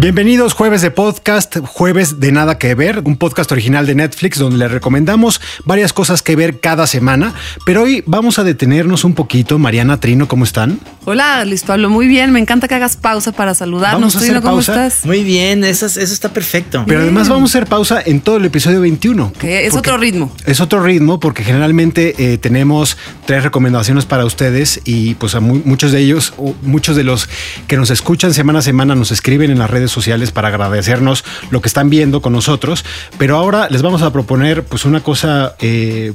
Bienvenidos jueves de podcast, jueves de nada que ver, un podcast original de Netflix donde les recomendamos varias cosas que ver cada semana, pero hoy vamos a detenernos un poquito. Mariana, Trino, ¿cómo están? Hola, Luis Pablo, muy bien. Me encanta que hagas pausa para saludarnos. Vamos a hacer Trino, ¿cómo pausa. estás? Muy bien, eso, es- eso está perfecto. Pero además vamos a hacer pausa en todo el episodio 21. Que es otro ritmo. Es otro ritmo porque generalmente eh, tenemos tres recomendaciones para ustedes y pues a mu- muchos de ellos, o muchos de los que nos escuchan semana a semana nos escriben en las redes sociales para agradecernos lo que están viendo con nosotros. Pero ahora les vamos a proponer pues una cosa... eh,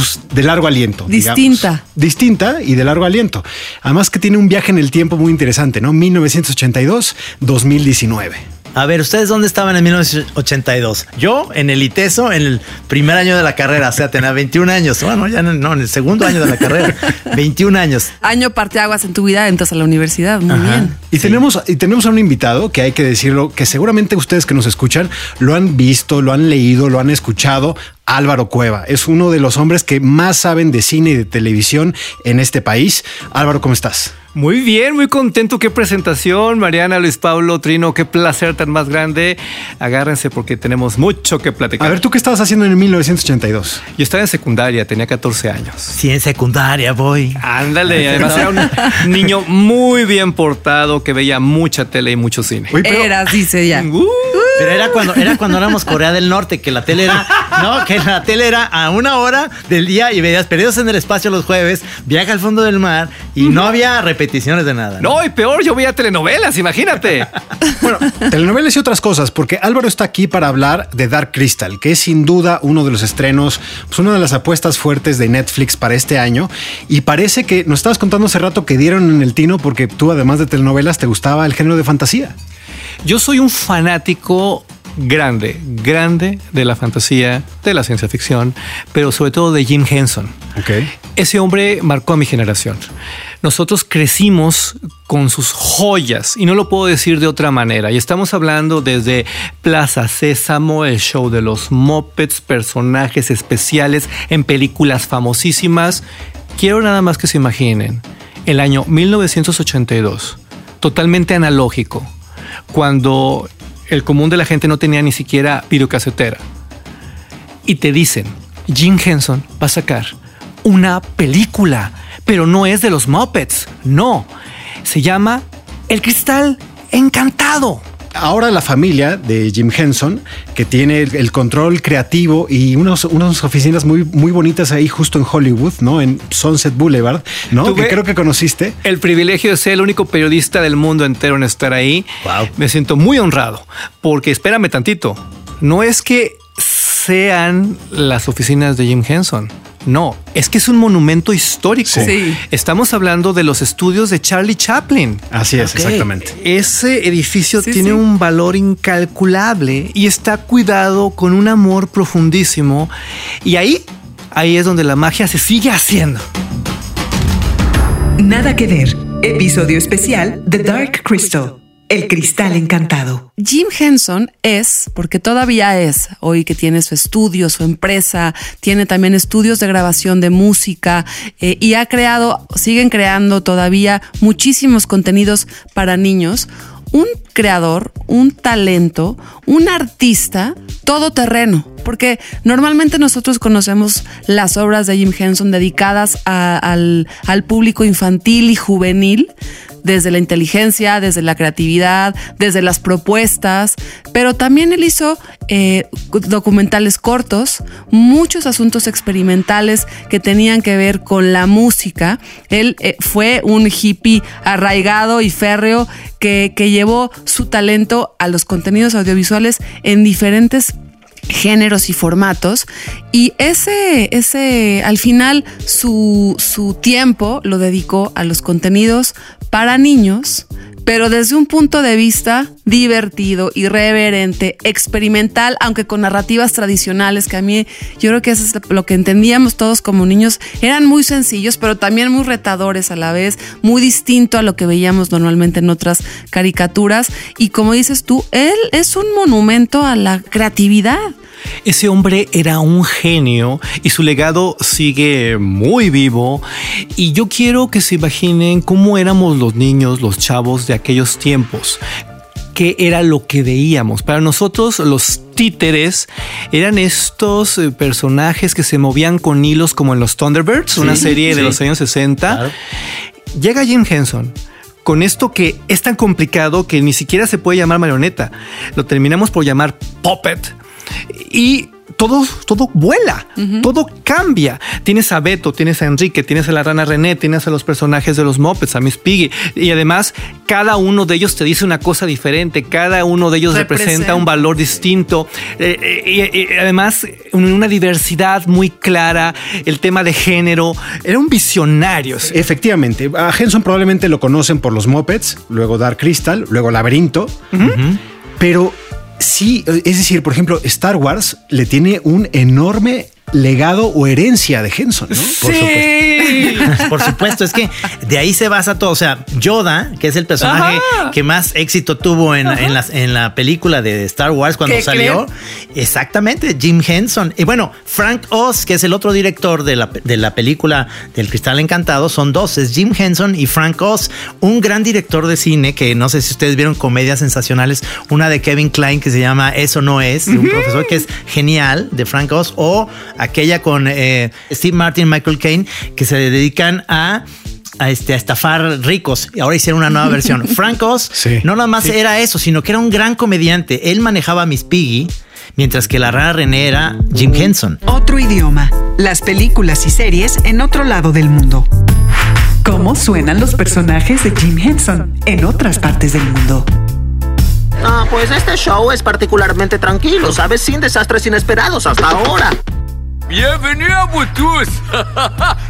pues, de largo aliento. digamos. Distinta. Distinta y de largo aliento. Además que tiene un viaje en el tiempo muy interesante, ¿no? 1982-2019. A ver, ¿ustedes dónde estaban en 1982? Yo en el ITESO, en el primer año de la carrera, o sea, tenía 21 años. Bueno, ya no, no, en el segundo año de la carrera, 21 años. Año parteaguas en tu vida, entras a la universidad. Muy Ajá. bien. Y tenemos, y tenemos a un invitado que hay que decirlo, que seguramente ustedes que nos escuchan lo han visto, lo han leído, lo han escuchado. Álvaro Cueva es uno de los hombres que más saben de cine y de televisión en este país. Álvaro, ¿cómo estás? Muy bien, muy contento. Qué presentación, Mariana, Luis Pablo, Trino. Qué placer tan más grande. Agárrense porque tenemos mucho que platicar. A ver, ¿tú qué estabas haciendo en 1982? Yo estaba en secundaria, tenía 14 años. Sí, en secundaria voy. Ándale, además era un niño muy bien portado que veía mucha tele y mucho cine. Oye, pero- Eras, dice ya. Uh, Pero era cuando, era cuando éramos Corea del Norte, que la tele era, no, que la tele era a una hora del día y veías perdidos en el espacio los jueves, viaja al fondo del mar y no había repeticiones de nada. no, y peor, yo veía telenovelas, imagínate. Bueno, telenovelas y otras cosas, porque Álvaro está aquí para hablar de Dark Crystal, que es sin duda uno de los estrenos, pues una de las apuestas fuertes de Netflix para este año. Y parece que nos estabas contando hace rato que dieron en el tino porque tú, además de telenovelas, te gustaba el género de fantasía. Yo soy un fanático grande, grande de la fantasía, de la ciencia ficción, pero sobre todo de Jim Henson. Ok. Ese hombre marcó a mi generación. Nosotros crecimos con sus joyas y no lo puedo decir de otra manera. Y estamos hablando desde Plaza Sésamo, el show de los Muppets, personajes especiales en películas famosísimas. Quiero nada más que se imaginen el año 1982, totalmente analógico, cuando el común de la gente no tenía ni siquiera videocasetera y te dicen, Jim Henson va a sacar una película, pero no es de los Muppets, no, se llama El Cristal Encantado. Ahora la familia de Jim Henson, que tiene el, el control creativo y unos, unas oficinas muy, muy bonitas ahí justo en Hollywood, ¿no? En Sunset Boulevard, ¿no? Tuve- Que creo que conociste. El privilegio de ser el único periodista del mundo entero en estar ahí. Wow. Me siento muy honrado, porque espérame tantito, no es que sean las oficinas de Jim Henson. No, es que es un monumento histórico. Sí. Estamos hablando de los estudios de Charlie Chaplin. Así es, exactamente. Ese edificio Sí, tiene sí. un valor incalculable y está cuidado con un amor profundísimo. Y ahí, ahí es donde la magia se sigue haciendo. Nada que ver. Episodio especial The Dark Crystal. El cristal encantado. Jim Henson es, porque todavía es, hoy que tiene su estudio, su empresa, tiene también estudios de grabación de música eh, y ha creado, siguen creando todavía muchísimos contenidos para niños. Un creador, un talento, un artista todoterreno, porque normalmente nosotros conocemos las obras de Jim Henson dedicadas a- al, al público infantil y juvenil, desde la inteligencia, desde la creatividad, desde las propuestas, pero también él hizo eh, documentales cortos, muchos asuntos experimentales que tenían que ver con la música. Él eh, fue un hippie arraigado y férreo que, que llevó su talento a los contenidos audiovisuales en diferentes géneros y formatos. Y ese, ese al final su, su tiempo lo dedicó a los contenidos para niños pero desde un punto de vista divertido, irreverente, experimental, aunque con narrativas tradicionales, que a mí yo creo que es lo que entendíamos todos como niños, eran muy sencillos, pero también muy retadores a la vez, muy distinto a lo que veíamos normalmente en otras caricaturas. Y como dices tú, él es un monumento a la creatividad. Ese hombre era un genio y su legado sigue muy vivo. Y yo quiero que se imaginen cómo éramos los niños, los chavos de aquellos tiempos. ¿Qué era lo que veíamos? Para nosotros los títeres eran estos eh, personajes que se movían con hilos como en los Thunderbirds, una serie de los años 60. Claro. Llega Jim Henson con esto que es tan complicado que ni siquiera se puede llamar marioneta. Lo terminamos por llamar puppet. Y todo, todo vuela, todo cambia. Tienes a Beto, tienes a Enrique, tienes a la rana René, tienes a los personajes de los Muppets, a Miss Piggy. Y además, cada uno de ellos te dice una cosa diferente, cada uno de ellos representa, Representa. un valor distinto. Eh, eh, y, y además, un- una diversidad muy clara, el tema de género. Era un visionario. Efectivamente, a Henson probablemente lo conocen por los Muppets, luego Dark Crystal, luego Laberinto, pero sí, es decir, por ejemplo, Star Wars le tiene un enorme legado o herencia de Henson, ¿no? Por supuesto. Por supuesto, es que de ahí se basa todo. O sea, Yoda, que es el personaje Ajá. que más éxito tuvo en, en las- en la película de Star Wars cuando ¿Qué salió. Exactamente, Jim Henson. Y bueno, Frank Oz, que es el otro director de la, de la película del Cristal Encantado, son dos, es Jim Henson y Frank Oz, un gran director de cine que no sé si ustedes vieron comedias sensacionales, una de Kevin Klein que se llama Eso no es, de un profesor que es genial, de Frank Oz, o aquella con eh, Steve Martin, Michael Caine, que se dedican a a, este, a estafar ricos. Y ahora hicieron una nueva versión. Frank Oz Sí. no nada más era eso, sino que era un gran comediante. Él manejaba a Miss Piggy, mientras que la rara René era Jim Henson. Otro idioma. Las películas y series en otro lado del mundo. ¿Cómo suenan los personajes de Jim Henson en otras partes del mundo? Ah, pues este show es particularmente tranquilo, ¿sabes? Sin desastres inesperados hasta ahora. Bienvenue à vous tous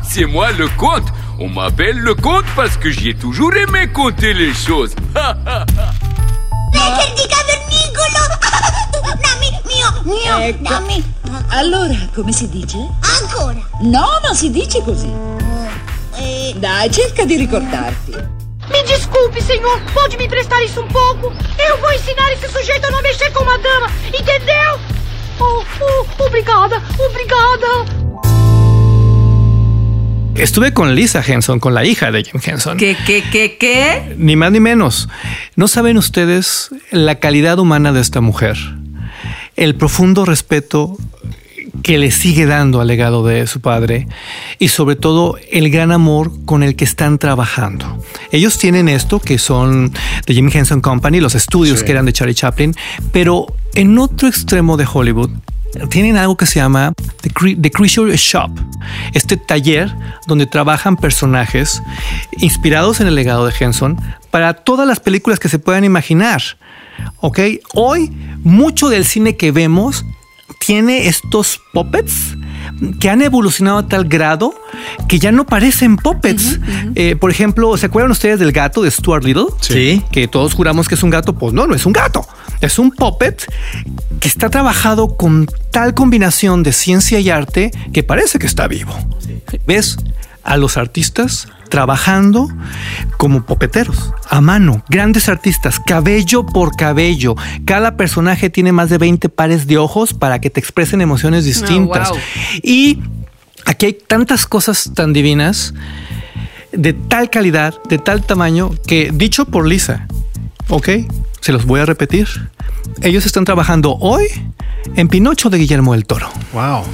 C'est moi le comte. On m'appelle le comte parce que j'y ai toujours aimé compter les choses. Allora, come si dice? Ancora. No, non si dice così. Eh, Dai, cerca di ricordarti. me desculpe, senhor. Pode me emprestar isso um pouco? Eu vou ensinar esse sujeito a não mexer com uma dama, entendeu? Oh, oh, obrigada, obrigada. Estuve con Lisa Henson, con la hija de Jim Henson. ¿Qué, qué, qué, qué? Ni más ni menos. No saben ustedes la calidad humana de esta mujer, el profundo respeto que le sigue dando al legado de su padre y sobre todo el gran amor con el que están trabajando. Ellos tienen esto que son de Jim Henson Company, los estudios que eran de Charlie Chaplin, pero en otro extremo de Hollywood tienen algo que se llama The, Cre- The Creature Shop, este taller donde trabajan personajes inspirados en el legado de Henson para todas las películas que se puedan imaginar. ¿Ok? Hoy mucho del cine que vemos tiene estos puppets que han evolucionado a tal grado que ya no parecen puppets. Eh, por ejemplo, ¿se acuerdan ustedes del gato de Stuart Little? Sí. Que todos juramos que es un gato. Pues no, no es un gato. Es un puppet que está trabajado con tal combinación de ciencia y arte que parece que está vivo. ¿Ves? A los artistas trabajando como popeteros, a mano, grandes artistas, cabello por cabello. Cada personaje tiene más de 20 pares de ojos para que te expresen emociones distintas. wow. Y aquí hay tantas cosas tan divinas, de tal calidad, de tal tamaño, que dicho por Lisa, ¿ok? Se los voy a repetir. Ellos están trabajando hoy en Pinocho de Guillermo del Toro Wow.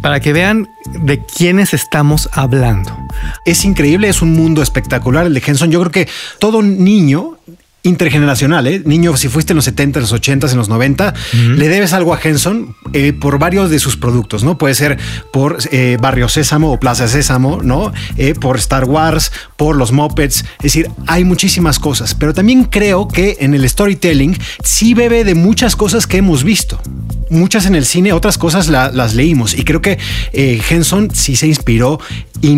Para que vean de quiénes estamos hablando. Es increíble, es un mundo espectacular el de Henson. Yo creo que todo niño intergeneracional, ¿eh? niño, si fuiste en los 70, en los 80, en los 90, le debes algo a Henson eh, por varios de sus productos, ¿no? Puede ser por eh, Barrio Sésamo o Plaza Sésamo, ¿no? Eh, por Star Wars, por los Muppets, es decir, hay muchísimas cosas, pero también creo que en el storytelling sí bebe de muchas cosas que hemos visto. muchas en el cine, otras cosas la- las leímos. Y creo que Henson sí se inspiró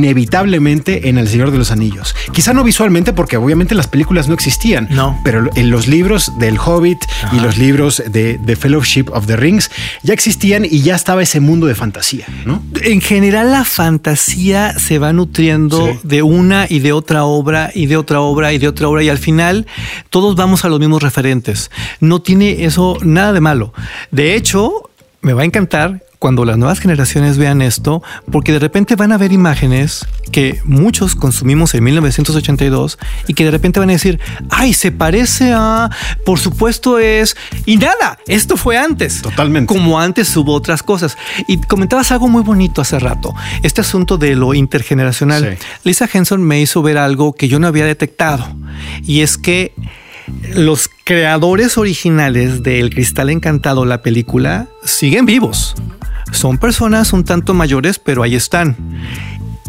inevitablemente en El Señor de los Anillos. Quizá no visualmente, porque obviamente las películas no existían. No. Pero en los libros del Hobbit y los libros de, de Fellowship of the Rings ya existían y ya estaba ese mundo de fantasía, ¿no? En general la fantasía se va nutriendo Sí. de una y de otra obra y de otra obra y de otra obra y al final todos vamos a los mismos referentes. No tiene eso nada de malo. De hecho, me va a encantar cuando las nuevas generaciones vean esto, porque de repente van a ver imágenes que muchos consumimos en 1982 y que de repente van a decir, ay, se parece a, por supuesto es, y nada, esto fue antes. Totalmente. Como antes hubo otras cosas. Y comentabas algo muy bonito hace rato, este asunto de lo intergeneracional. Sí. Lisa Henson me hizo ver algo que yo no había detectado, y es que los creadores originales de El Cristal Encantado, la película, siguen vivos. Son personas un tanto mayores, pero ahí están.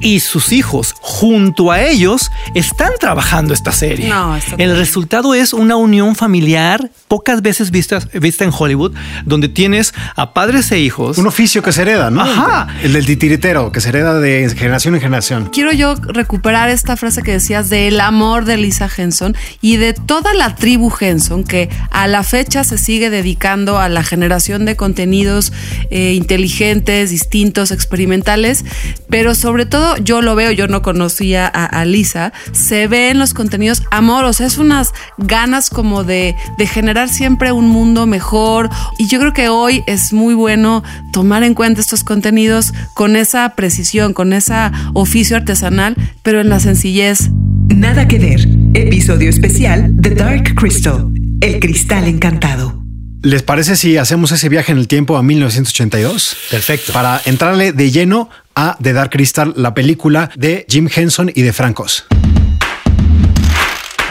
Y sus hijos, junto a ellos, están trabajando esta serie. No, El resultado es una unión familiar pocas veces vistas, vista en Hollywood, donde tienes a padres e hijos. Un oficio que se hereda, ¿no? Ajá. El del titiritero, que se hereda de generación en generación. Quiero yo recuperar esta frase que decías del amor de Lisa Henson y de toda la tribu Henson que a la fecha se sigue dedicando a la generación de contenidos eh, inteligentes, distintos, experimentales, pero sobre todo yo lo veo, yo no conocía a, a Lisa, se ve en los contenidos amor, o sea, es unas ganas como de, de generar siempre un mundo mejor y yo creo que hoy es muy bueno tomar en cuenta estos contenidos con esa precisión, con ese oficio artesanal, pero en la sencillez. Nada que ver. Episodio especial The Dark Crystal. El cristal encantado. ¿Les parece si hacemos ese viaje en el tiempo a 1982? Perfecto. Para entrarle de lleno a The Dark Crystal, la película de Jim Henson y de Francos.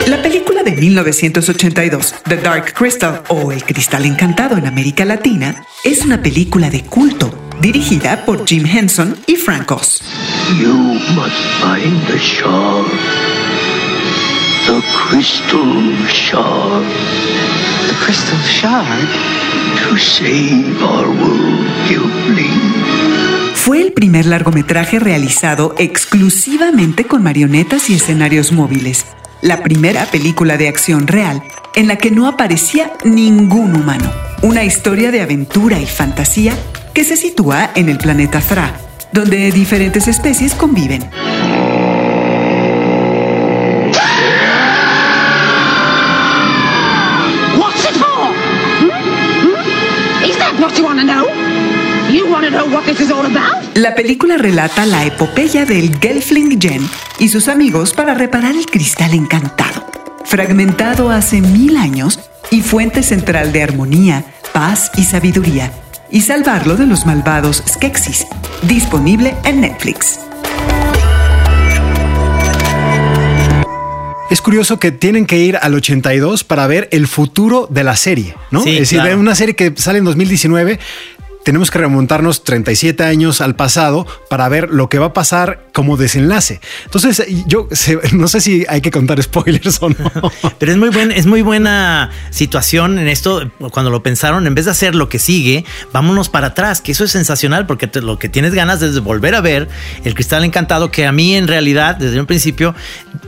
La película de 1982, The Dark Crystal o El Cristal Encantado en América Latina, es una película de culto dirigida por Jim Henson y Frank Oz. You must find the shard. The crystal shard. The crystal shard. To save our world, Gilbling. Fue el primer largometraje realizado exclusivamente con marionetas y escenarios móviles. La primera película de acción real en la que no aparecía ningún humano. Una historia de aventura y fantasía que se sitúa en el planeta Thra, donde diferentes especies conviven. What this is all about? La película relata la epopeya del Gelfling Jen y sus amigos para reparar el cristal encantado, fragmentado hace mil años y fuente central de armonía, paz y sabiduría, y salvarlo de los malvados Skeksis, disponible en Netflix. Es curioso que tienen que ir al 82 para ver el futuro de la serie, ¿no? Sí, es decir, claro. una serie que sale en 2019. Tenemos que remontarnos 37 años al pasado para ver lo que va a pasar como desenlace. Entonces, yo no sé si hay que contar spoilers o no. Pero es muy, buen, es muy buena situación en esto. Cuando lo pensaron, en vez de hacer lo que sigue, vámonos para atrás, que eso es sensacional porque te- lo que tienes ganas es de volver a ver el cristal encantado, que a mí en realidad, desde un principio,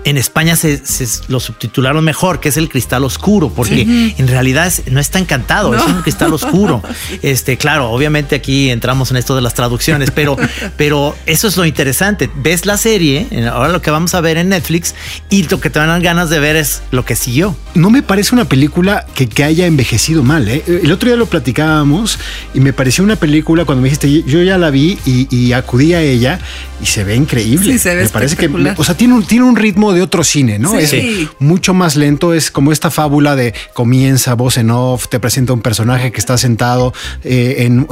en España se, se lo subtitularon mejor, que es el cristal oscuro, porque en realidad es- no está encantado, es un cristal oscuro. Este, claro, obviamente aquí entramos en esto de las traducciones, pero, pero eso es lo interesante. Ves la serie, ahora lo que vamos a ver en Netflix, y lo que te dan ganas de ver es lo que siguió. No me parece una película que, que haya envejecido mal. ¿eh? El otro día lo platicábamos y me pareció una película cuando me dijiste, yo ya la vi y, y acudí a ella y se ve increíble. Sí, se ve me parece que, o sea, tiene un, tiene un ritmo de otro cine, ¿no? Sí. Es Sí. mucho más lento, es como esta fábula de comienza voz en off, te presenta un personaje que está sentado eh, en,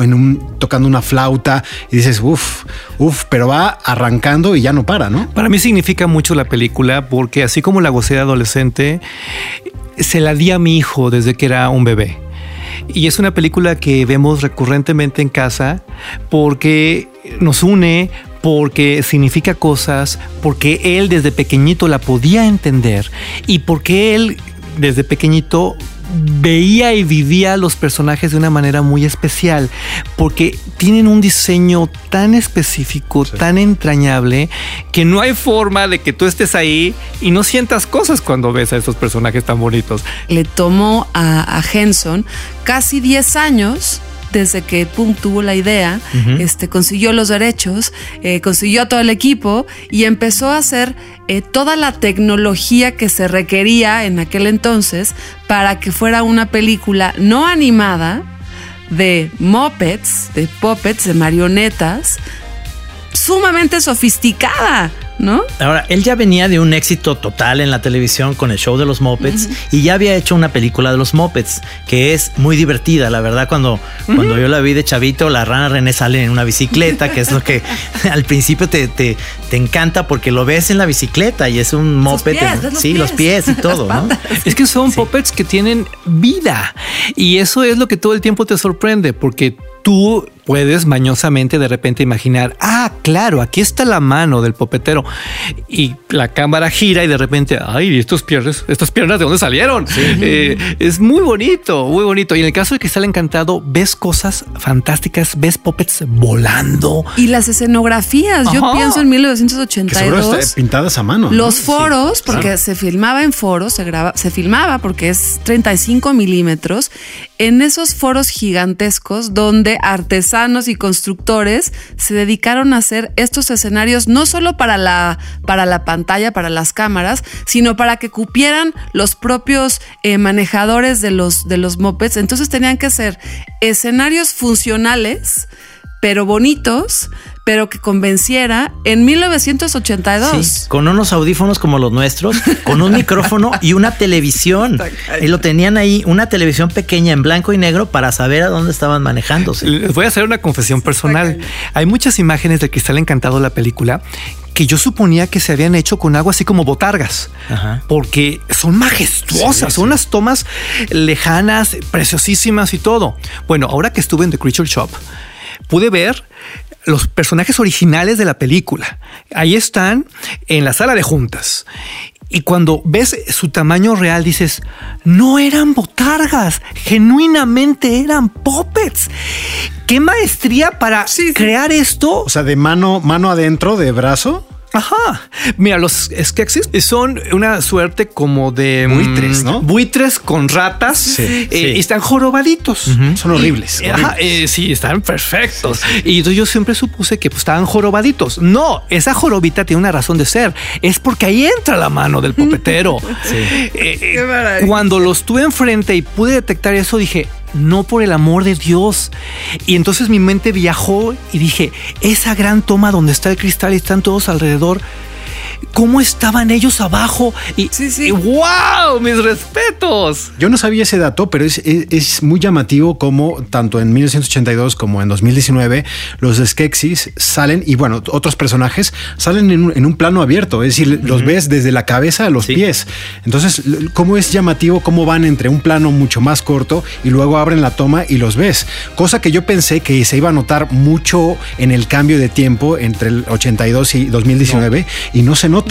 tocando una flauta y dices, uff, uff, pero va arrancando y ya no para, ¿no? Para mí significa mucho la película porque así como la gocé de adolescente, se la di a mi hijo desde que era un bebé. Y es una película que vemos recurrentemente en casa porque nos une, porque significa cosas, porque él desde pequeñito la podía entender y porque él desde pequeñito veía y vivía los personajes de una manera muy especial, porque tienen un diseño tan específico, tan entrañable, que no hay forma de que tú estés ahí y no sientas cosas cuando ves a esos personajes tan bonitos. Le tomó a, a Henson casi 10 años desde que Pum tuvo la idea, este, consiguió los derechos, eh, consiguió todo el equipo y empezó a hacer eh, toda la tecnología que se requería en aquel entonces para que fuera una película no animada de mopeds, de puppets, de marionetas, sumamente sofisticada, ¿no? Ahora, él ya venía de un éxito total en la televisión con el show de los Muppets y ya había hecho una película de los Muppets que es muy divertida, la verdad. Cuando, cuando yo la vi de chavito, la rana René sale en una bicicleta, que es lo que al principio te, te, te encanta porque lo ves en la bicicleta y es un Muppet. pies, ves los sí, los pies, pies y todo, ¿no? Es que son puppets que tienen vida y eso es lo que todo el tiempo te sorprende porque tú puedes mañosamente de repente imaginar, ah, claro, aquí está la mano del popetero y la cámara gira y de repente, ay, estos piernas, estas piernas de dónde salieron. Eh, es muy bonito, muy bonito. Y en el caso de Cristal Encantado, ves cosas fantásticas, ves puppets volando. Y las escenografías, yo pienso en Que seguro 1982. está pintadas a mano. ¿no? Los foros, porque se filmaba en foros, se, graba, se filmaba porque es 35 milímetros, en esos foros gigantescos donde artesanos y constructores se dedicaron a hacer estos escenarios no solo para la, para la pantalla, para las cámaras, sino para que cupieran los propios eh, manejadores de los, de los mopeds. Entonces tenían que ser escenarios funcionales pero bonitos, pero que convenciera en 1982. Sí, con unos audífonos como los nuestros, con un micrófono y una televisión. Y lo tenían ahí, una televisión pequeña en blanco y negro para saber a dónde estaban manejándose. Les voy a hacer una confesión personal. Hay muchas imágenes de Cristal Encantado la película que yo suponía que se habían hecho con algo así como botargas, Ajá. porque son majestuosas, son unas tomas lejanas, preciosísimas y todo. Bueno, ahora que estuve en The Creature Shop, pude ver los personajes originales de la película. Ahí están en la sala de juntas. Y cuando ves su tamaño real, dices, no eran botargas, genuinamente eran puppets. ¿Qué maestría para crear esto? O sea, de mano, mano adentro, de brazo. Ajá. Mira, los Skeksis son una suerte como de mm, Buitres, ¿no? Buitres con ratas. Sí, eh, sí. y están jorobaditos. Son horribles. Y- ajá, eh, sí, están perfectos. Y entonces yo siempre supuse que pues, estaban jorobaditos. No, esa jorobita tiene una razón de ser. Es porque ahí entra la mano del popetero. Eh, eh, maravilla. cuando los tuve enfrente y pude detectar eso, dije, no por el amor de Dios. Y entonces mi mente viajó y dije, esa gran toma donde está el cristal y están todos alrededor. ¿Cómo estaban ellos abajo? Y, y wow, mis respetos. Yo no sabía ese dato, pero es, es- es muy llamativo como tanto en 1982 como en 2019 los Skeksis salen y bueno, otros personajes salen en un, en un plano abierto, es decir, los ves desde la cabeza a los Sí. pies. Entonces, ¿cómo es llamativo cómo van entre un plano mucho más corto y luego abren la toma y los ves? Cosa que yo pensé que se iba a notar mucho en el cambio de tiempo entre el 82 y 2019 y no se nota.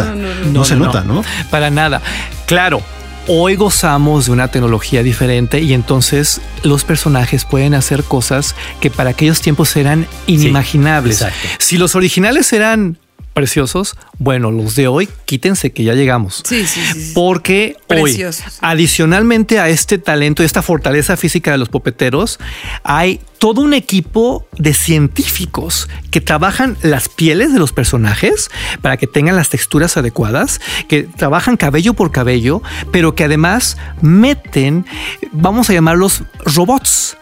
No, se nota, ¿no? Para nada. Claro. Hoy gozamos de una tecnología diferente y entonces los personajes pueden hacer cosas que para aquellos tiempos eran inimaginables. si los originales eran preciosos, bueno, los de hoy, quítense que ya llegamos. Sí, sí, sí. Porque hoy, adicionalmente a este talento, esta fortaleza física de los popeteros, hay todo un equipo de científicos que trabajan las pieles de los personajes para que tengan las texturas adecuadas, que trabajan cabello por cabello, pero que además meten, vamos a llamarlos robots,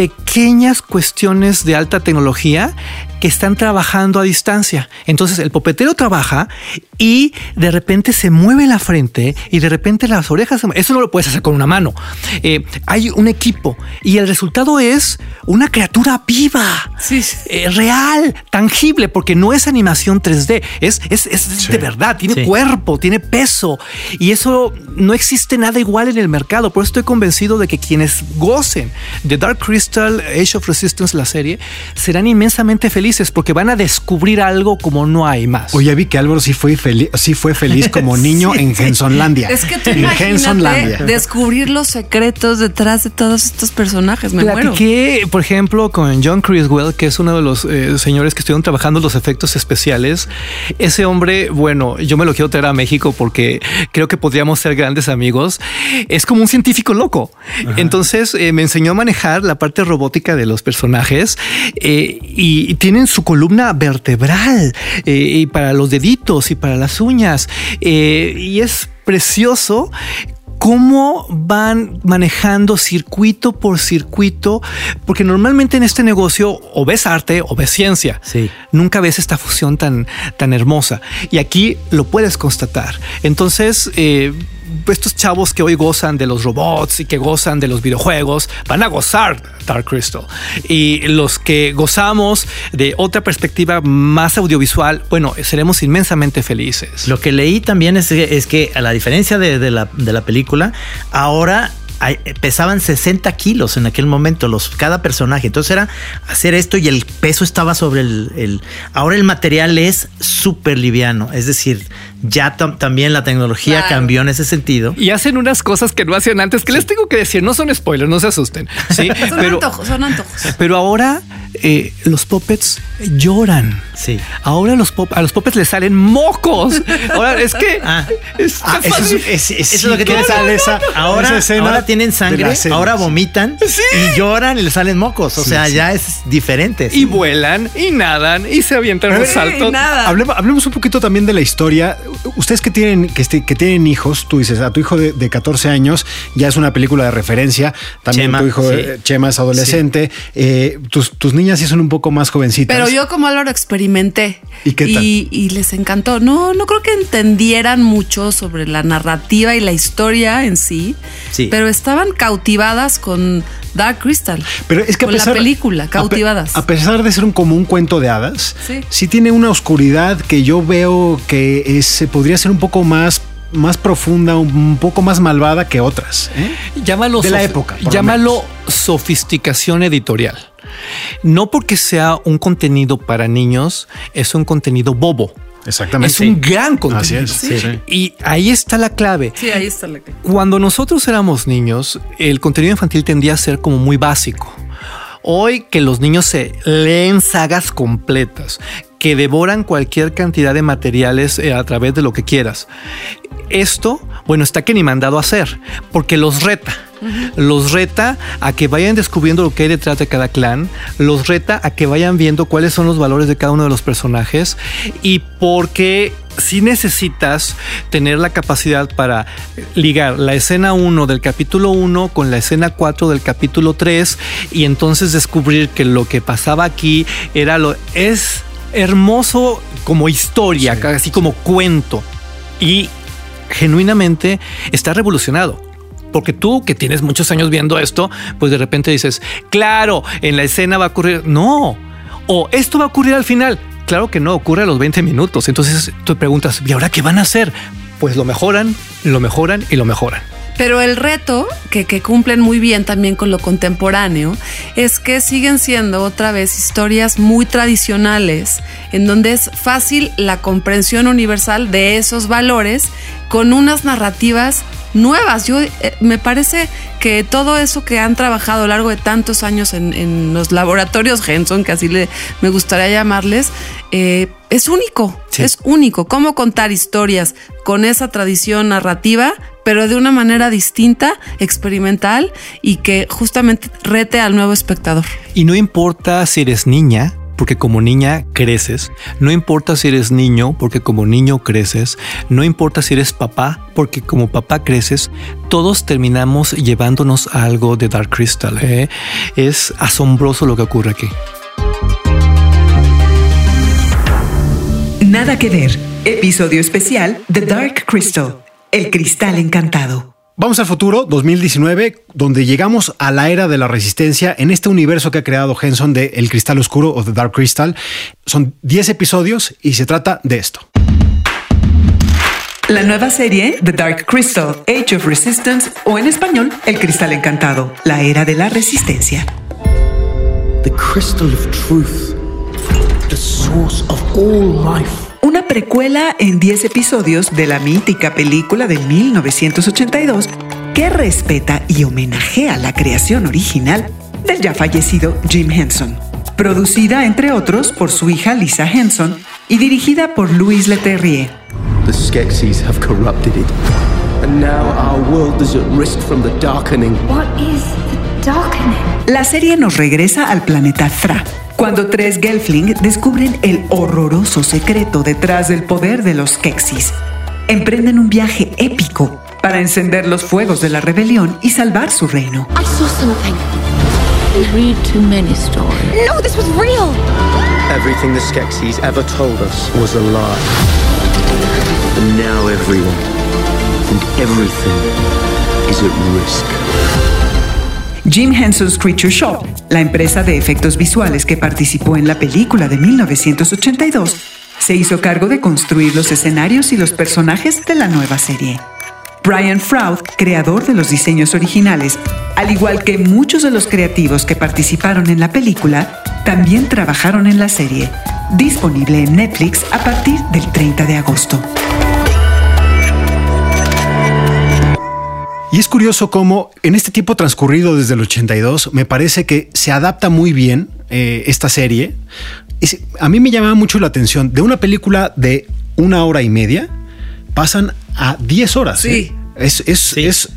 pequeñas cuestiones de alta tecnología que están trabajando a distancia. Entonces el popetero trabaja y de repente se mueve la frente y de repente las orejas se mue- Eso no lo puedes hacer con una mano. Eh, hay un equipo y el resultado es una criatura viva, Sí, sí. eh, real, tangible, porque no es animación 3D, es, es, es de verdad, tiene Sí. cuerpo, tiene peso y eso no existe nada igual en el mercado. Por eso estoy convencido de que quienes gocen de Dark Crystal, Age of Resistance, la serie, serán inmensamente felices. porque van a descubrir algo como no hay más. Oye, vi que Álvaro sí fue feliz, sí fue feliz como niño en Hensonlandia. Es que tú en imagínate Hensonlandia. descubrir los secretos detrás de todos estos personajes. Me muero. Platiqué, por ejemplo, con John Criswell, que es uno de los eh, señores que estuvieron trabajando los efectos especiales. Ese hombre, bueno, yo me lo quiero traer a México porque creo que podríamos ser grandes amigos. Es como un científico loco. Entonces eh, me enseñó a manejar la parte robótica de los personajes eh, y tienen su columna vertebral eh, y para los deditos y para las uñas. Eh, y es precioso cómo van manejando circuito por circuito, porque normalmente en este negocio o ves arte o ves ciencia. Sí. Nunca ves esta fusión tan, tan hermosa. Y aquí lo puedes constatar. Entonces, eh, estos chavos que hoy gozan de los robots y que gozan de los videojuegos van a gozar Dark Crystal. Y los que gozamos de otra perspectiva más audiovisual, bueno, seremos inmensamente felices. Lo que leí también es, es que a la diferencia de, de la, de la película, ahora pesaban 60 kilos en aquel momento los, cada personaje. Entonces era hacer esto y el peso estaba sobre el... el- ahora el material es súper liviano. Es decir, ya tam- también la tecnología Claro. cambió en ese sentido. Y hacen unas cosas que no hacían antes, que les tengo que decir, no son spoilers, no se asusten. ¿sí? Son Pero, antojos, son antojos. pero ahora eh, los puppets lloran. Sí. Ahora los pop- a los puppets les salen mocos. Ahora es que Ah. es- Ah, eso es, es- es- Eso es sí, lo que ¿qué tiene tal esa, Ahora, esa escena ahora tienen sangre, ahora vomitan y lloran y les salen mocos. O Sí, sea, sí. ya es diferente. y vuelan y nadan y se avientan saltos. nada. Hablemos, hablemos un poquito también de la historia. Ustedes que tienen, que, este- que tienen hijos, tú dices, a tu hijo de, de 14 años ya es una película de referencia. También Chema, tu hijo sí. eh, Chema es adolescente. Eh, tus, tus niñas sí son un poco más jovencitas. Pero yo como Álvaro experimenté. ¿Y qué tal? Y, les encantó. No, no creo que entendieran mucho sobre la narrativa y la historia en sí. Sí. Pero estaban cautivadas con Dark Crystal. Pero es que a pesar, la película, a pe- cautivadas. A, pesar de ser un, como un cuento de hadas, Sí. tiene una oscuridad que yo veo que es, podría ser un poco más, más profunda, un, poco más malvada que otras. ¿eh? Llámalo, De la época, llámalo sofisticación editorial. No porque sea un contenido para niños, es un contenido bobo. Exactamente. Es un gran contenido. Así es. Sí. Y ahí está la clave. Sí, ahí está la Cuando nosotros éramos niños, el contenido infantil tendía a ser como muy básico. Hoy que los niños se leen sagas completas, que devoran cualquier cantidad de materiales eh, a través de lo que quieras. Esto, bueno, está que ni mandado a hacer, porque los reta. Los reta a que vayan descubriendo lo que hay detrás de cada clan, los reta a que vayan viendo cuáles son los valores de cada uno de los personajes y porque si necesitas tener la capacidad para ligar la escena 1 del capítulo 1 con la escena 4 del capítulo 3 y entonces descubrir que lo que pasaba aquí era lo es hermoso como historia, casi como cuento. Y genuinamente está revolucionado. Porque tú que tienes muchos años viendo esto, pues de repente dices, claro, en la escena va a ocurrir. No. O esto va a ocurrir al final. Claro que no, ocurre a los 20 minutos. Entonces tú preguntas, ¿y ahora qué van a hacer? Pues lo mejoran, lo mejoran y lo mejoran. Pero el reto que, que cumplen muy bien también con lo contemporáneo es que siguen siendo otra vez historias muy tradicionales en donde es fácil la comprensión universal de esos valores con unas narrativas nuevas. Yo eh, me parece que todo eso que han trabajado a lo largo de tantos años en, en los laboratorios Henson, que así le, me gustaría llamarles, eh, es único, es único. Cómo contar historias con esa tradición narrativa, pero de una manera distinta, experimental y que justamente rete al nuevo espectador. Y no importa si eres niña, porque como niña creces. No importa si eres niño, porque como niño creces. No importa si eres papá, porque como papá creces. Todos terminamos llevándonos a algo de Dark Crystal. ¿eh? Es asombroso lo que ocurre aquí. Nada que ver. Episodio especial The Dark Crystal. El cristal encantado. Vamos al futuro, 2019, donde llegamos a la era de la resistencia en este universo que ha creado Henson de El Cristal Oscuro o The Dark Crystal. Son 10 episodios y se trata de esto. La nueva serie The Dark Crystal, Age of Resistance o en español El Cristal Encantado, la era de la resistencia. The crystal of truth source of all life. Una precuela en 10 episodios de la mítica película de 1982 que respeta y homenajea la creación original del ya fallecido Jim Henson. Producida, entre otros, por su hija Lisa Henson y dirigida por Louis Leterrier. The Skeksis have corrupted it. And now our world is at risk from the darkening. What is the darkening? La serie nos regresa al planeta Thra, cuando tres Gelfling descubren el horroroso secreto detrás del poder de los Skeksis. Emprenden un viaje épico para encender los fuegos de la rebelión y salvar su reino. I saw something. We read too many stories. No, this was real. Everything the Skeksis ever told us was a lie. And now everyone and everything is at risk. Jim Henson's Creature Shop, la empresa de efectos visuales que participó en la película de 1982, se hizo cargo de construir los escenarios y los personajes de la nueva serie. Brian Froud, creador de los diseños originales, al igual que muchos de los creativos que participaron en la película, también trabajaron en la serie, disponible en Netflix a partir del 30 de agosto. Y es curioso cómo en este tiempo transcurrido desde el 82, me parece que se adapta muy bien eh, esta serie. Es- a mí me llamaba mucho la atención de una película de una hora y media, pasan a 10 horas. Sí. ¿eh? Es, es, es,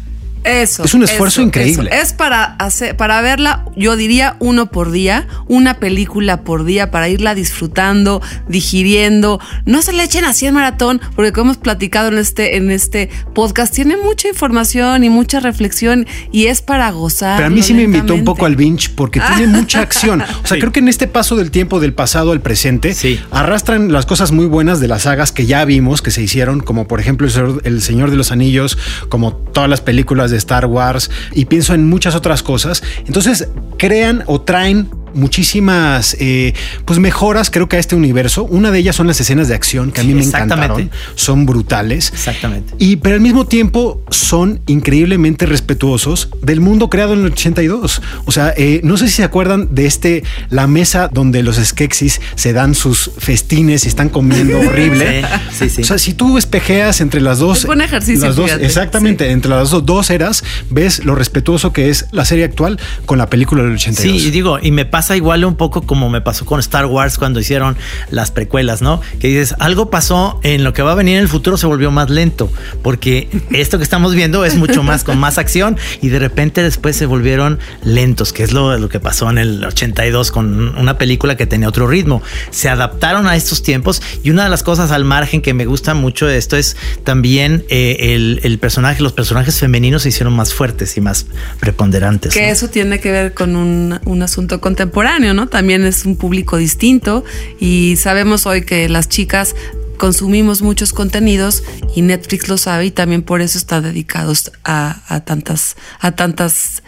Eso. Es un esfuerzo increíble. eso. Es para hacer, para verla, yo diría uno por día, una película por día para irla disfrutando, digiriendo. No se le echen así en maratón, porque como hemos platicado en este, en este podcast, tiene mucha información y mucha reflexión y es para gozar. Pero a mí sí me invitó un poco al binge porque tiene mucha acción. O sea, Sí. creo que en este paso del tiempo del pasado al presente Sí. arrastran las cosas muy buenas de las sagas que ya vimos que se hicieron, como por ejemplo El Señor, El Señor de los Anillos, como todas las películas de Star Wars y pienso en muchas otras cosas. Entonces crean o traen muchísimas eh, pues mejoras creo que a este universo una de ellas son las escenas de acción que a mí me Exactamente. encantaron son brutales Exactamente. y pero al mismo tiempo son increíblemente respetuosos del mundo creado en el 82. O sea, eh, no sé si se acuerdan de este, la mesa donde los Skeksis se dan sus festines y están comiendo horrible. Sí, sí, sí. O sea, si tú espejeas entre las dos... Es buen ejercicio, Las dos, exactamente, entre las dos, dos eras, ves lo respetuoso que es la serie actual con la película del 82. Sí, y digo, y me pasa igual un poco como me pasó con Star Wars cuando hicieron las precuelas, ¿no? Que dices, algo pasó en lo que va a venir en el futuro se volvió más lento, porque esto que estamos viendo es mucho más con más acción y de repente después se volvieron lentos, que es lo, lo que pasó en el 82 con una película que tenía otro ritmo. Se adaptaron a estos tiempos y una de las cosas al margen que me gusta mucho de esto es también eh, el, el personaje, los personajes femeninos se hicieron más fuertes y más preponderantes. Que ¿no? eso tiene que ver con un, un asunto contemporáneo, ¿no? También es un público distinto y sabemos hoy que las chicas consumimos muchos contenidos y Netflix lo sabe y también por eso está dedicados a tantas a tantas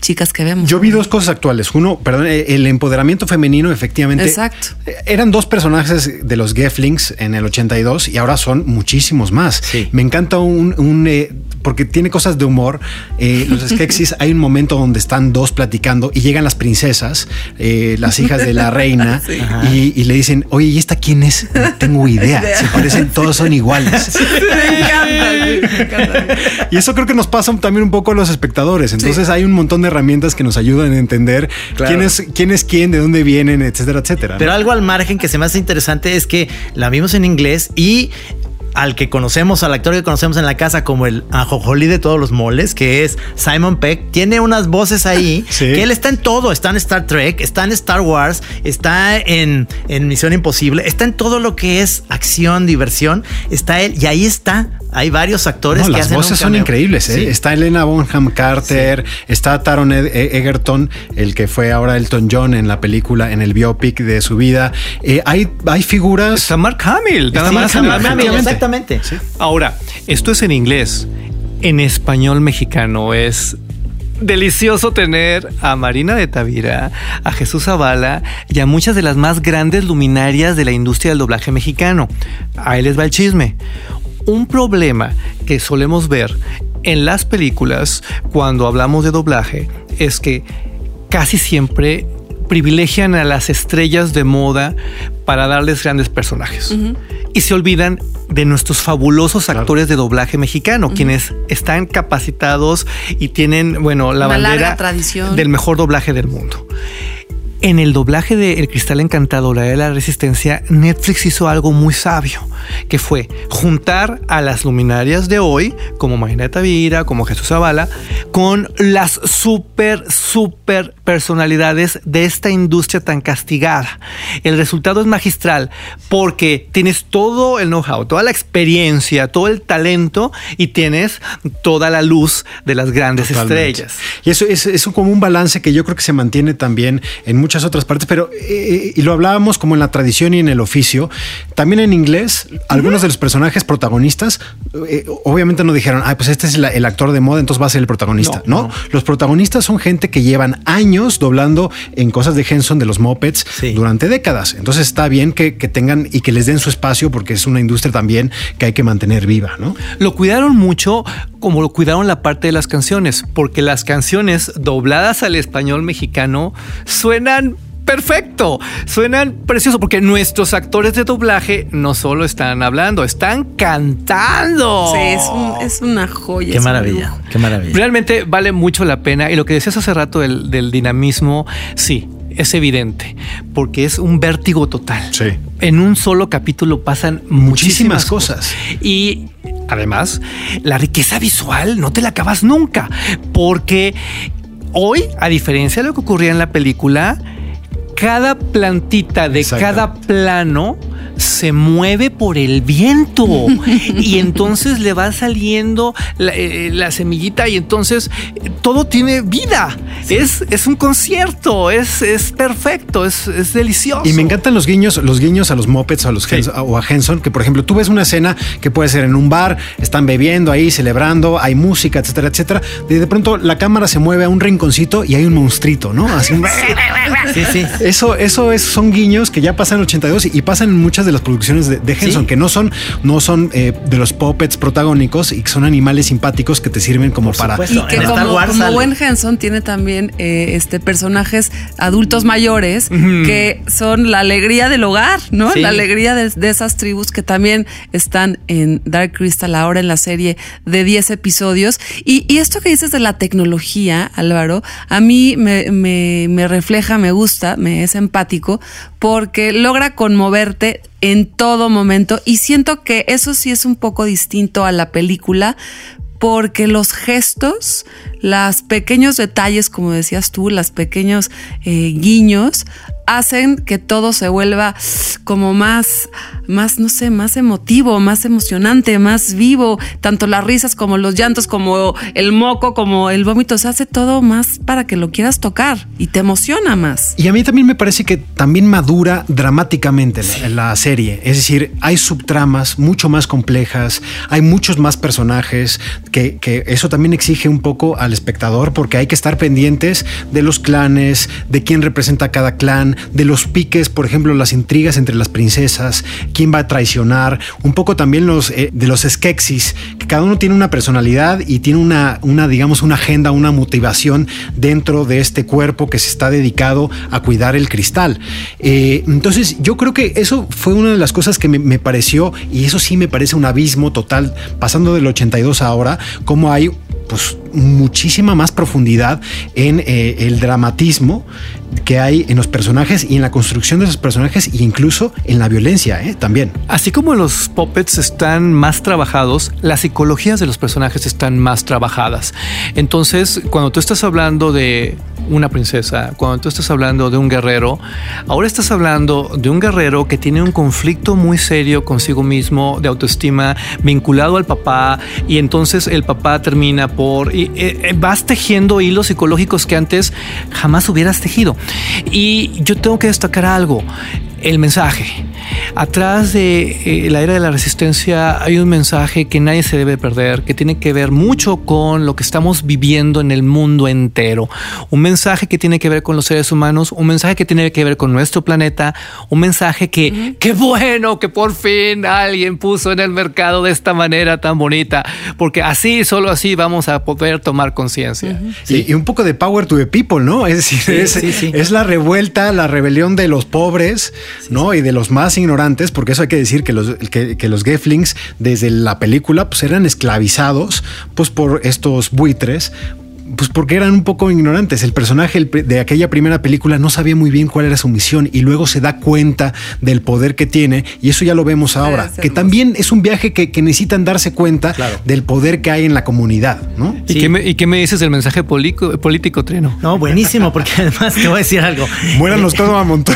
chicas que vemos. Yo vi dos cosas actuales. Uno, perdón, eh, el empoderamiento femenino, efectivamente. Exacto. Eh, Eran dos personajes de los Geflings en el 82 y ahora son muchísimos más. Sí. Me encanta un, un, eh, porque tiene cosas de humor. Eh, los Skeksis, hay un momento donde están dos platicando y llegan las princesas, eh, las hijas de la reina, Sí. y, y le dicen, oye, ¿y esta quién es? No tengo idea. Se parecen, todos son iguales. me encanta, me encanta. Y eso creo que nos pasa también un poco a los espectadores. Entonces hay un montón de herramientas que nos ayudan a entender Claro. quién es quién es quién, de dónde vienen, etcétera, etcétera. ¿no? Pero algo al margen que se me hace interesante es que la vimos en inglés y al que conocemos, al actor que conocemos en la casa como el ajojolí de todos los moles, que es Simon Peck, tiene unas voces ahí Sí. que él está en todo, está en Star Trek, está en Star Wars, está en, en Misión Imposible, está en todo lo que es acción, diversión, está él y ahí está. Hay varios actores No, que las hacen un voces son increíbles. ¿eh? Sí. Está Elena Bonham Carter, está Taron Ed- E- Egerton, el que fue ahora Elton John en la película, en el biopic de su vida. Eh, hay, hay figuras. Está Mark Hamill. Mark nada Hamill, exactamente. Ahora, esto es en inglés. En español mexicano es delicioso tener a Marina de Tavira, a Jesús Zavala y a muchas de las más grandes luminarias de la industria del doblaje mexicano. Ahí les va el chisme. Un problema que solemos ver en las películas cuando hablamos de doblaje es que casi siempre privilegian a las estrellas de moda para darles grandes personajes. Y se olvidan de nuestros fabulosos actores de doblaje mexicano, quienes están capacitados y tienen, bueno, la Una bandera tradición. del mejor doblaje del mundo. En el doblaje de El Cristal Encantado, la de la Resistencia, Netflix hizo algo muy sabio, que fue juntar a las luminarias de hoy, como Magna Tavira, como Jesús Zavala, con las super, super personalidades de esta industria tan castigada. El resultado es magistral porque tienes todo el know-how, toda la experiencia, todo el talento y tienes toda la luz de las grandes Totalmente. estrellas. Y eso es, es como un balance que yo creo que se mantiene también en muchas otras partes, pero eh, y lo hablábamos como en la tradición y en el oficio. También en inglés, algunos de los personajes protagonistas, eh, obviamente no dijeron, ah, pues este es la- el actor de moda, entonces va a ser el protagonista. No, No, no. los protagonistas son gente que llevan años doblando en cosas de Henson, de los Muppets, Sí. durante décadas. Entonces está bien que, que tengan y que les den su espacio porque es una industria también que hay que mantener viva, ¿no? Lo cuidaron mucho como lo cuidaron la parte de las canciones, porque las canciones dobladas al español mexicano suenan perfecto, suenan precioso, porque nuestros actores de doblaje no solo están hablando, están cantando. Sí, es, un- es una joya. Qué un maravilla, qué maravilla. Realmente vale mucho la pena y lo que decías hace rato del, del dinamismo, sí, es evidente, porque es un vértigo total. Sí. En un solo capítulo pasan Muchísimas muchísimas, cosas. Y además, la riqueza visual no te la acabas nunca, porque hoy, a diferencia de lo que ocurría en la película, cada plantita de cada plano se mueve por el viento y entonces le va saliendo la, eh, la semillita y entonces eh, todo tiene vida. Es, es un concierto, es, es perfecto, es, es delicioso. Y me encantan los guiños, los guiños a los mopeds a los Sí. Henson- o a Henson, que por ejemplo tú ves una escena que puede ser en un bar, están bebiendo ahí, celebrando, hay música, etcétera, etcétera. Y de pronto la cámara se mueve a un rinconcito y hay un monstruito, ¿no? Así un- Sí, sí. Eso, eso es, son guiños que ya pasan en 82 y, y pasan en muchas de las producciones de, de Henson, Sí. que no son, no son eh, de los puppets protagónicos y que son animales simpáticos que te sirven como para. supuesto. Y que En Star como, Wars como sale. buen Henson tiene también eh, este personajes adultos mayores que son la alegría del hogar, ¿no? Sí. La alegría de, de esas tribus que también están en Dark Crystal ahora en la serie de 10 episodios. Y, y esto que dices de la tecnología, Álvaro, a mí me, me- me refleja, me gusta, me es empático porque logra conmoverte en todo momento. Y siento que eso sí es un poco distinto a la película porque los gestos, los pequeños detalles, como decías tú, los pequeños eh, guiños, hacen que todo se vuelva como más, más, no sé, más emotivo, más emocionante, más vivo. Tanto las risas como los llantos, como el moco, como el vómito, se hace todo más para que lo quieras tocar y te emociona más. Y a mí también me parece que también madura dramáticamente la, la serie. Es decir, hay subtramas mucho más complejas, hay muchos más personajes, que, que eso también exige un poco al espectador porque hay que estar pendientes de los clanes, de quién representa cada clan, de los piques, por ejemplo, las intrigas entre las princesas, quién va a traicionar, un poco también los eh, de los skeksis, que cada uno tiene una personalidad y tiene una, una, digamos, una agenda, una motivación dentro de este cuerpo que se está dedicado a cuidar el cristal. Eh, entonces, yo creo que eso fue una de las cosas que me, me pareció, y eso sí me parece un abismo total, pasando del 82 a ahora, como hay pues muchísima más profundidad en eh, el dramatismo que hay en los personajes y en la construcción de esos personajes e incluso en la violencia ¿eh? también. Así como los puppets están más trabajados, las psicologías de los personajes están más trabajadas. Entonces, cuando tú estás hablando de una princesa, cuando tú estás hablando de un guerrero, ahora estás hablando de un guerrero que tiene un conflicto muy serio consigo mismo de autoestima vinculado al papá y entonces el papá termina por y, eh, vas tejiendo hilos psicológicos que antes jamás hubieras tejido. Y yo tengo que destacar algo, el mensaje. atrás de eh, la era de la resistencia hay un mensaje que nadie se debe perder, que tiene que ver mucho con lo que estamos viviendo en el mundo entero. Un mensaje que tiene que ver con los seres humanos, un mensaje que tiene que ver con nuestro planeta, un mensaje que, qué bueno que por fin alguien puso en el mercado de esta manera tan bonita, porque así, solo así vamos a poder tomar conciencia. Sí, y un poco de power to the people, ¿no? Es decir, Sí, es, sí, sí. es la revuelta, la rebelión de los pobres, ¿no? Y de los más ignorantes, porque eso hay que decir que los, que, los Geflings desde la película pues eran esclavizados pues por estos buitres. Pues porque eran un poco ignorantes. El personaje de aquella primera película no sabía muy bien cuál era su misión y luego se da cuenta del poder que tiene y eso ya lo vemos ahora. es que también es un viaje que, que necesitan darse cuenta del poder que hay en la comunidad, ¿no? ¿Y, qué me, y qué me dices del mensaje político, político Trino? No, buenísimo, porque además te voy a decir algo. Muéranos todo a montón.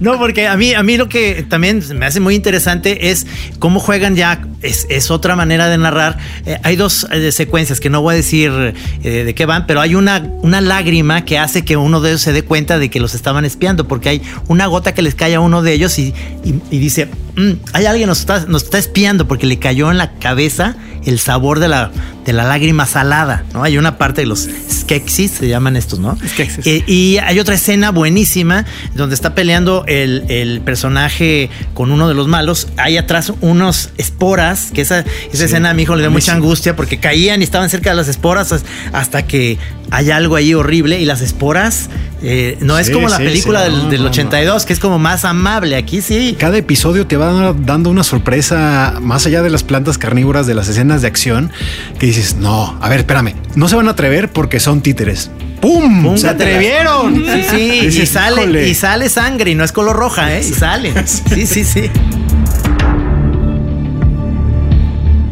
No, porque a mí, a mí lo que también me hace muy interesante es cómo juegan ya, es, es otra manera de narrar. Eh, hay dos eh, secuencias que no voy a decir eh, de qué van, pero hay una, una lágrima que hace que uno de ellos se dé cuenta de que los estaban espiando, porque hay una gota que les cae a uno de ellos y, y- y dice, "Mm, hay alguien nos está, nos está espiando porque le cayó en la cabeza el sabor de la, de la lágrima salada, ¿no? Hay una parte de los skeksis, se llaman estos, ¿no? Skeksis. Eh, y hay otra escena buenísima donde está peleando el, el personaje con uno de los malos. Hay atrás unos esporas, que esa, esa escena a mi hijo le dio mucha angustia porque caían y estaban cerca de las esporas as- hasta que hay algo ahí horrible y las esporas eh, no es Sí, como la sí, película sí, del, no, del no, no. 82, que es como más amable. Aquí sí. Cada episodio te va dando una sorpresa más allá de las plantas carnívoras de las escenas de acción que dices, no, a ver, espérame, no se van a atrever porque son títeres. ¡Pum! ¡Se atrevieron! Sí, sí, y Dices, sale, "Híjole". y sale sangre y no es color roja, ¿eh? Y sale. Sí, sí, sí.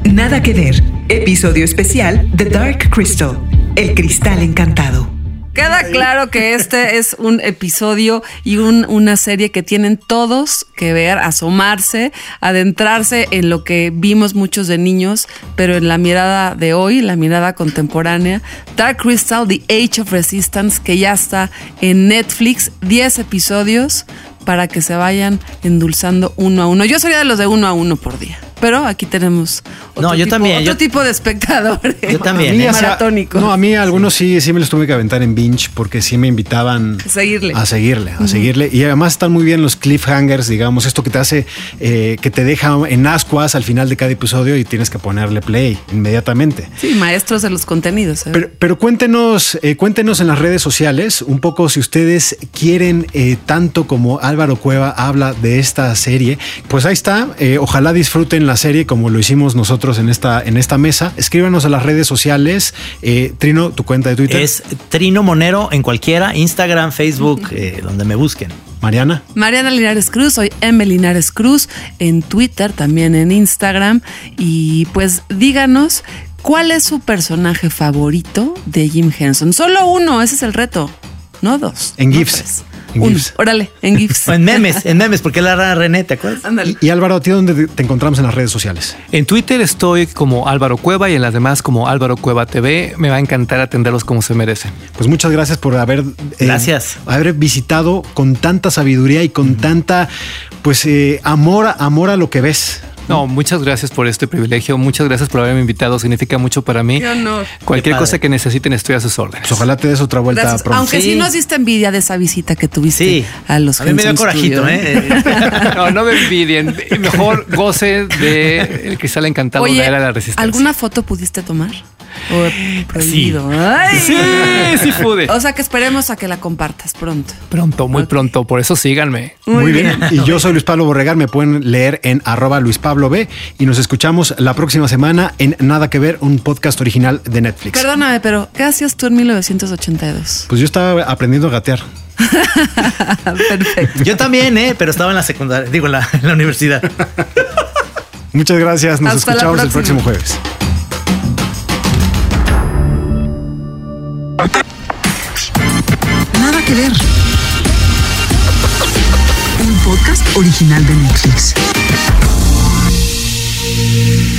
Nada que ver. Episodio especial The Dark Crystal. El cristal encantado. Queda claro que este es un episodio y un- una serie que tienen todos que ver, asomarse, adentrarse en lo que vimos muchos de niños, pero en la mirada de hoy, la mirada contemporánea. Dark Crystal, The Age of Resistance, que ya está en Netflix, 10 episodios para que se vayan endulzando uno a uno. Yo sería de los de uno a uno por día. Pero aquí tenemos otro, No, yo tipo, también, otro yo- tipo de espectadores. Yo también, A mí ¿eh? Maratónicos. No, a mí algunos sí, sí me los tuve que aventar en binge porque sí me invitaban Seguirle. a seguirle, a seguirle. Y además están muy bien los cliffhangers, digamos, esto que te hace, eh, que te deja en ascuas al final de cada episodio y tienes que ponerle play inmediatamente. Sí, maestros de los contenidos. ¿eh? Pero, pero cuéntenos, eh, cuéntenos en las redes sociales un poco si ustedes quieren eh, tanto como Álvaro Cueva habla de esta serie. Pues ahí está. eh, ojalá disfruten la serie como lo hicimos nosotros en esta, en esta mesa. Escríbanos a las redes sociales. Eh, Trino, tu cuenta de Twitter. Es Trino Monero en cualquiera, Instagram, Facebook, eh, donde me busquen. Mariana. Mariana Linares Cruz, soy M. Linares Cruz en Twitter, también en Instagram. Y pues díganos cuál es su personaje favorito de Jim Henson. Solo uno, ese es el reto, no dos. En no GIFs. tres. En Uno, GIFs. órale, en GIFs. O en memes, en memes, porque la rara René, ¿te acuerdas? Ándale. Y Álvaro, ¿a ti dónde te encontramos en las redes sociales? En Twitter estoy como Álvaro Cueva y en las demás como Álvaro Cueva TV. Me va a encantar atenderlos como se merecen. Pues muchas gracias por haber, eh, Gracias. haber visitado con tanta sabiduría y con tanta, pues, eh, amor, amor a lo que ves. No, muchas gracias por este privilegio. Muchas gracias por haberme invitado. Significa mucho para mí. Qué honor. Cualquier Qué cosa que necesiten, estoy a sus órdenes. Pues ojalá te des otra vuelta Gracias. pronto. Aunque sí. Sí. nos diste envidia de esa visita que tuviste Sí. a los A mí me dio corajito, Studio, ¿eh? No, no me envidien. Mejor goce de El Cristal Encantado Oye, de la Era de la Resistencia. ¿alguna foto pudiste tomar? O prohibido. Ay. Sí, sí pude. O sea que esperemos a que la compartas pronto. Pronto, muy pronto. Por eso síganme. Muy bien. Y yo soy Luis Pablo Borregar. Me pueden leer en arroba Luis Pablo B. Y nos escuchamos la próxima semana en Nada que Ver, un podcast original de Netflix. Perdóname, pero ¿qué hacías tú en 1982? Pues yo estaba aprendiendo a gatear. Perfecto. Yo también, ¿eh? Pero estaba en la secundaria, digo, en la, en la universidad. Muchas gracias. Nos Hasta escuchamos el próximo jueves. Nada que ver. Un podcast original de Netflix. Thank you.